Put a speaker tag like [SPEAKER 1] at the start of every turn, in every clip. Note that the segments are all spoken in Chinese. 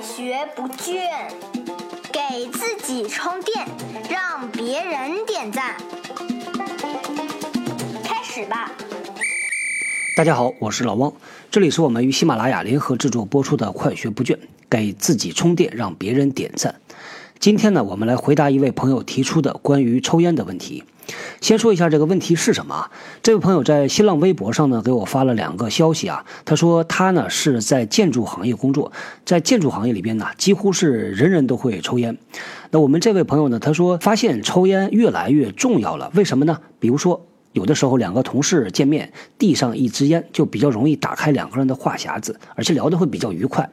[SPEAKER 1] 学不倦，给自己充电，让别人点赞。开始吧。
[SPEAKER 2] 大家好，我是老汪，这里是我们与喜马拉雅联合制作播出的《快学不倦》，给自己充电，让别人点赞。今天呢，我们来回答一位朋友提出的关于抽烟的问题。先说一下这个问题是什么？这位朋友在新浪微博上呢给我发了两个消息啊。他说他呢是在建筑行业工作，在建筑行业里边呢几乎是人人都会抽烟。那我们这位朋友呢，他说发现抽烟越来越重要了，为什么呢？比如说有的时候两个同事见面，递上一支烟就比较容易打开两个人的话匣子，而且聊得会比较愉快。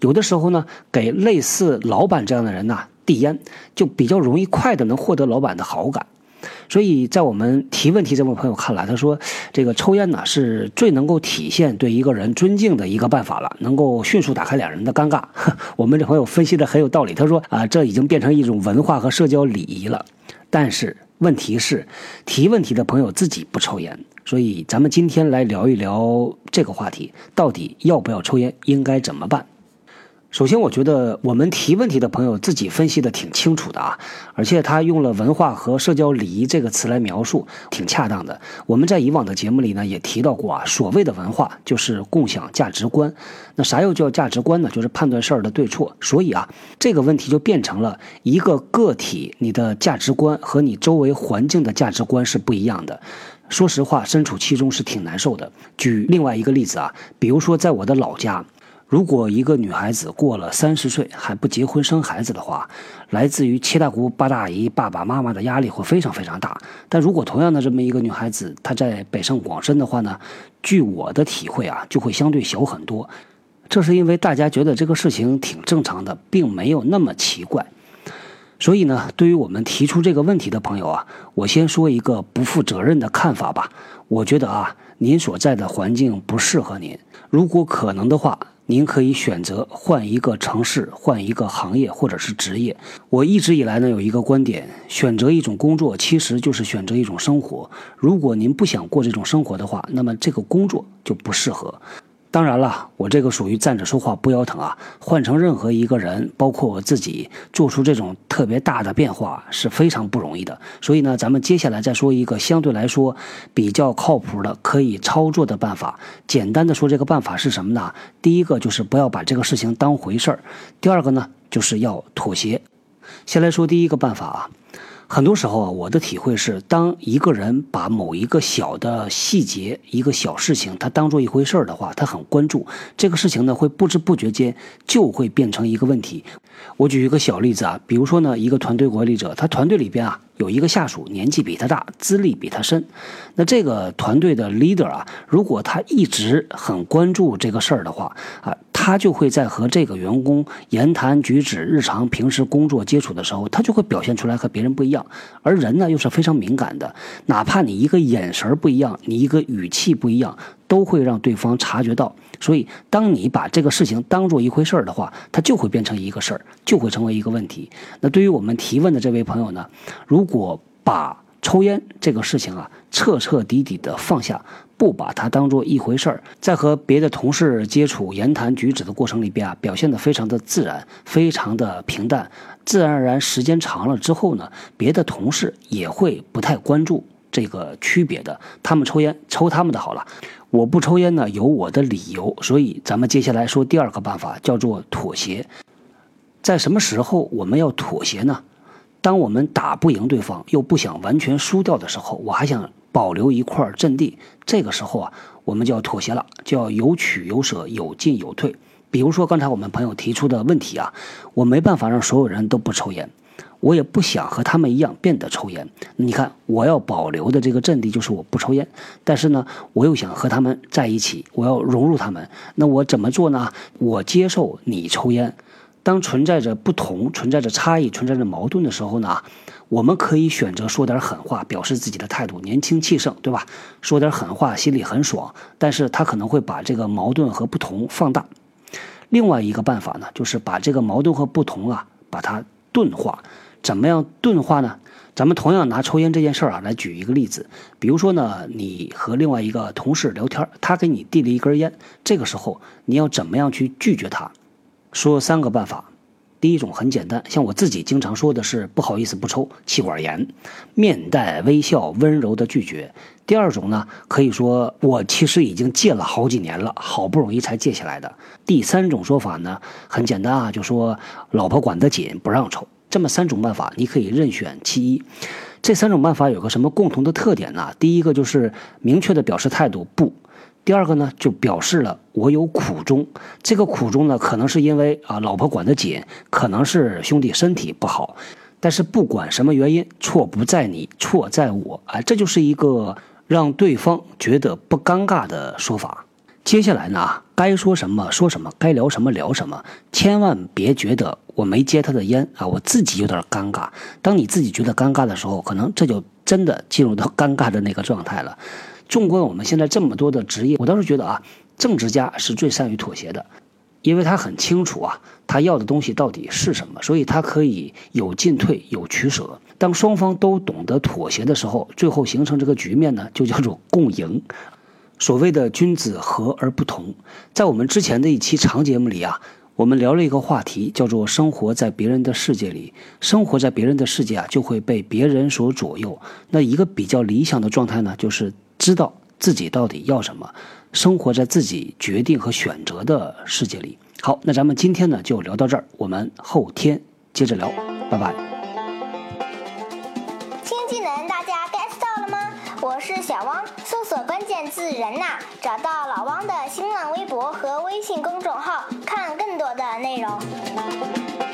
[SPEAKER 2] 有的时候呢，给类似老板这样的人呢递烟，就比较容易快的能获得老板的好感。所以在我们提问题这位朋友看来，他说这个抽烟呢是最能够体现对一个人尊敬的一个办法了，能够迅速打开两人的尴尬。我们这朋友分析的很有道理，他说啊，这已经变成一种文化和社交礼仪了。但是问题是，提问题的朋友自己不抽烟，所以咱们今天来聊一聊这个话题，到底要不要抽烟，应该怎么办？首先，我觉得我们提问题的朋友自己分析的挺清楚的啊，而且他用了文化和社交礼仪这个词来描述，挺恰当的。我们在以往的节目里呢也提到过啊，所谓的文化就是共享价值观。那啥又叫价值观呢？就是判断事儿的对错。所以啊，这个问题就变成了一个个体，你的价值观和你周围环境的价值观是不一样的。说实话，身处其中是挺难受的。举另外一个例子啊，比如说在我的老家。如果一个女孩子过了三十岁还不结婚生孩子的话，来自于七大姑八大姨、爸爸妈妈的压力会非常非常大。但如果同样的这么一个女孩子，她在北上广深的话呢，据我的体会啊，就会相对小很多。这是因为大家觉得这个事情挺正常的，并没有那么奇怪。所以呢，对于我们提出这个问题的朋友啊，我先说一个不负责任的看法吧。我觉得啊，您所在的环境不适合您，如果可能的话。您可以选择换一个城市、换一个行业或者是职业。我一直以来呢有一个观点：选择一种工作其实就是选择一种生活。如果您不想过这种生活的话，那么这个工作就不适合。当然了，我这个属于站着说话不腰疼啊。换成任何一个人，包括我自己，做出这种特别大的变化是非常不容易的。所以呢，咱们接下来再说一个相对来说比较靠谱的、可以操作的办法。简单的说，这个办法是什么呢？第一个就是不要把这个事情当回事儿；第二个呢，就是要妥协。先来说第一个办法啊。很多时候啊，我的体会是，当一个人把某一个小的细节、一个小事情，他当做一回事儿的话，他很关注这个事情呢，会不知不觉间就会变成一个问题。我举一个小例子啊，比如说呢，一个团队管理者，他团队里边啊有一个下属年纪比他大，资历比他深，那这个团队的 leader 啊，如果他一直很关注这个事儿的话啊。他就会在和这个员工言谈举止、日常平时工作接触的时候，他就会表现出来和别人不一样。而人呢又是非常敏感的，哪怕你一个眼神不一样，你一个语气不一样，都会让对方察觉到。所以，当你把这个事情当做一回事儿的话，它就会变成一个事儿，就会成为一个问题。那对于我们提问的这位朋友呢，如果把抽烟这个事情啊彻彻底底的放下。不把它当做一回事儿，在和别的同事接触、言谈举止的过程里边啊，表现得非常的自然，非常的平淡，自然而然，时间长了之后呢，别的同事也会不太关注这个区别的。他们抽烟，抽他们的好了，我不抽烟呢，有我的理由。所以咱们接下来说第二个办法，叫做妥协。在什么时候我们要妥协呢？当我们打不赢对方，又不想完全输掉的时候，我还想。保留一块阵地，这个时候啊，我们就要妥协了，就要有取有舍，有进有退。比如说刚才我们朋友提出的问题啊，我没办法让所有人都不抽烟，我也不想和他们一样变得抽烟。你看，我要保留的这个阵地就是我不抽烟，但是呢，我又想和他们在一起，我要融入他们。那我怎么做呢？我接受你抽烟。当存在着不同、存在着差异、存在着矛盾的时候呢，我们可以选择说点狠话，表示自己的态度，年轻气盛，对吧？说点狠话，心里很爽，但是他可能会把这个矛盾和不同放大。另外一个办法呢，就是把这个矛盾和不同啊，把它钝化。怎么样钝化呢？咱们同样拿抽烟这件事儿啊来举一个例子，比如说呢，你和另外一个同事聊天，他给你递了一根烟，这个时候你要怎么样去拒绝他？说三个办法。第一种很简单，像我自己经常说的是不好意思不抽气管炎，面带微笑温柔的拒绝。第二种呢，可以说我其实已经戒了好几年了，好不容易才戒下来的。第三种说法呢，很简单啊，就说老婆管得紧不让抽。这么三种办法，你可以任选其一。这三种办法有个什么共同的特点呢？第一个就是明确的表示态度不。第二个呢，就表示了我有苦衷。这个苦衷呢，可能是因为啊，老婆管得紧，可能是兄弟身体不好。但是不管什么原因，错不在你，错在我。哎，这就是一个让对方觉得不尴尬的说法。接下来呢，该说什么说什么，该聊什么聊什么，千万别觉得我没接他的烟啊，我自己有点尴尬。当你自己觉得尴尬的时候，可能这就真的进入到尴尬的那个状态了。纵观我们现在这么多的职业，我倒是觉得啊，政治家是最善于妥协的，因为他很清楚啊，他要的东西到底是什么，所以他可以有进退，有取舍。当双方都懂得妥协的时候，最后形成这个局面呢，就叫做共赢。所谓的君子和而不同，在我们之前的一期长节目里啊，我们聊了一个话题，叫做生活在别人的世界里，生活在别人的世界啊，就会被别人所左右。那一个比较理想的状态呢，就是。知道自己到底要什么，生活在自己决定和选择的世界里。好，那咱们今天呢就聊到这儿，我们后天接着聊，拜拜。
[SPEAKER 1] 新技能大家 get 到了吗？我是小汪，搜索关键字“人呐”，找到老汪的新浪微博和微信公众号，看更多的内容。